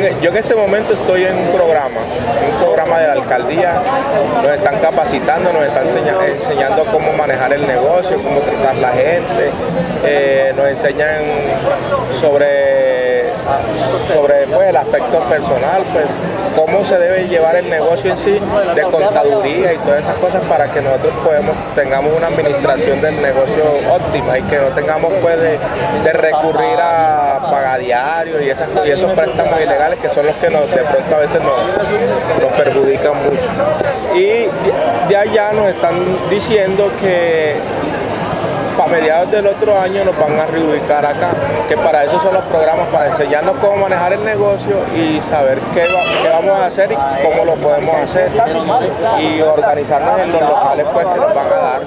Yo en este momento estoy en un programa, un programa de la alcaldía, nos están capacitando, nos están enseñando cómo manejar el negocio, cómo tratar la gente, eh, nos enseñan sobre, sobre pues, el aspecto personal, pues cómo se debe llevar el negocio en sí, de contaduría y todas esas cosas para que nosotros podemos, tengamos una administración del negocio óptima y que no tengamos pues de recurrir a pagar y, esas, y esos préstamos ilegales que son los que nos, de pronto a veces nos, nos perjudican mucho. Y de allá nos están diciendo que para mediados del otro año nos van a reubicar acá, que para eso son los programas, para enseñarnos cómo manejar el negocio y saber qué, qué vamos a hacer y cómo lo podemos hacer y organizarnos en los locales pues, que nos van a dar.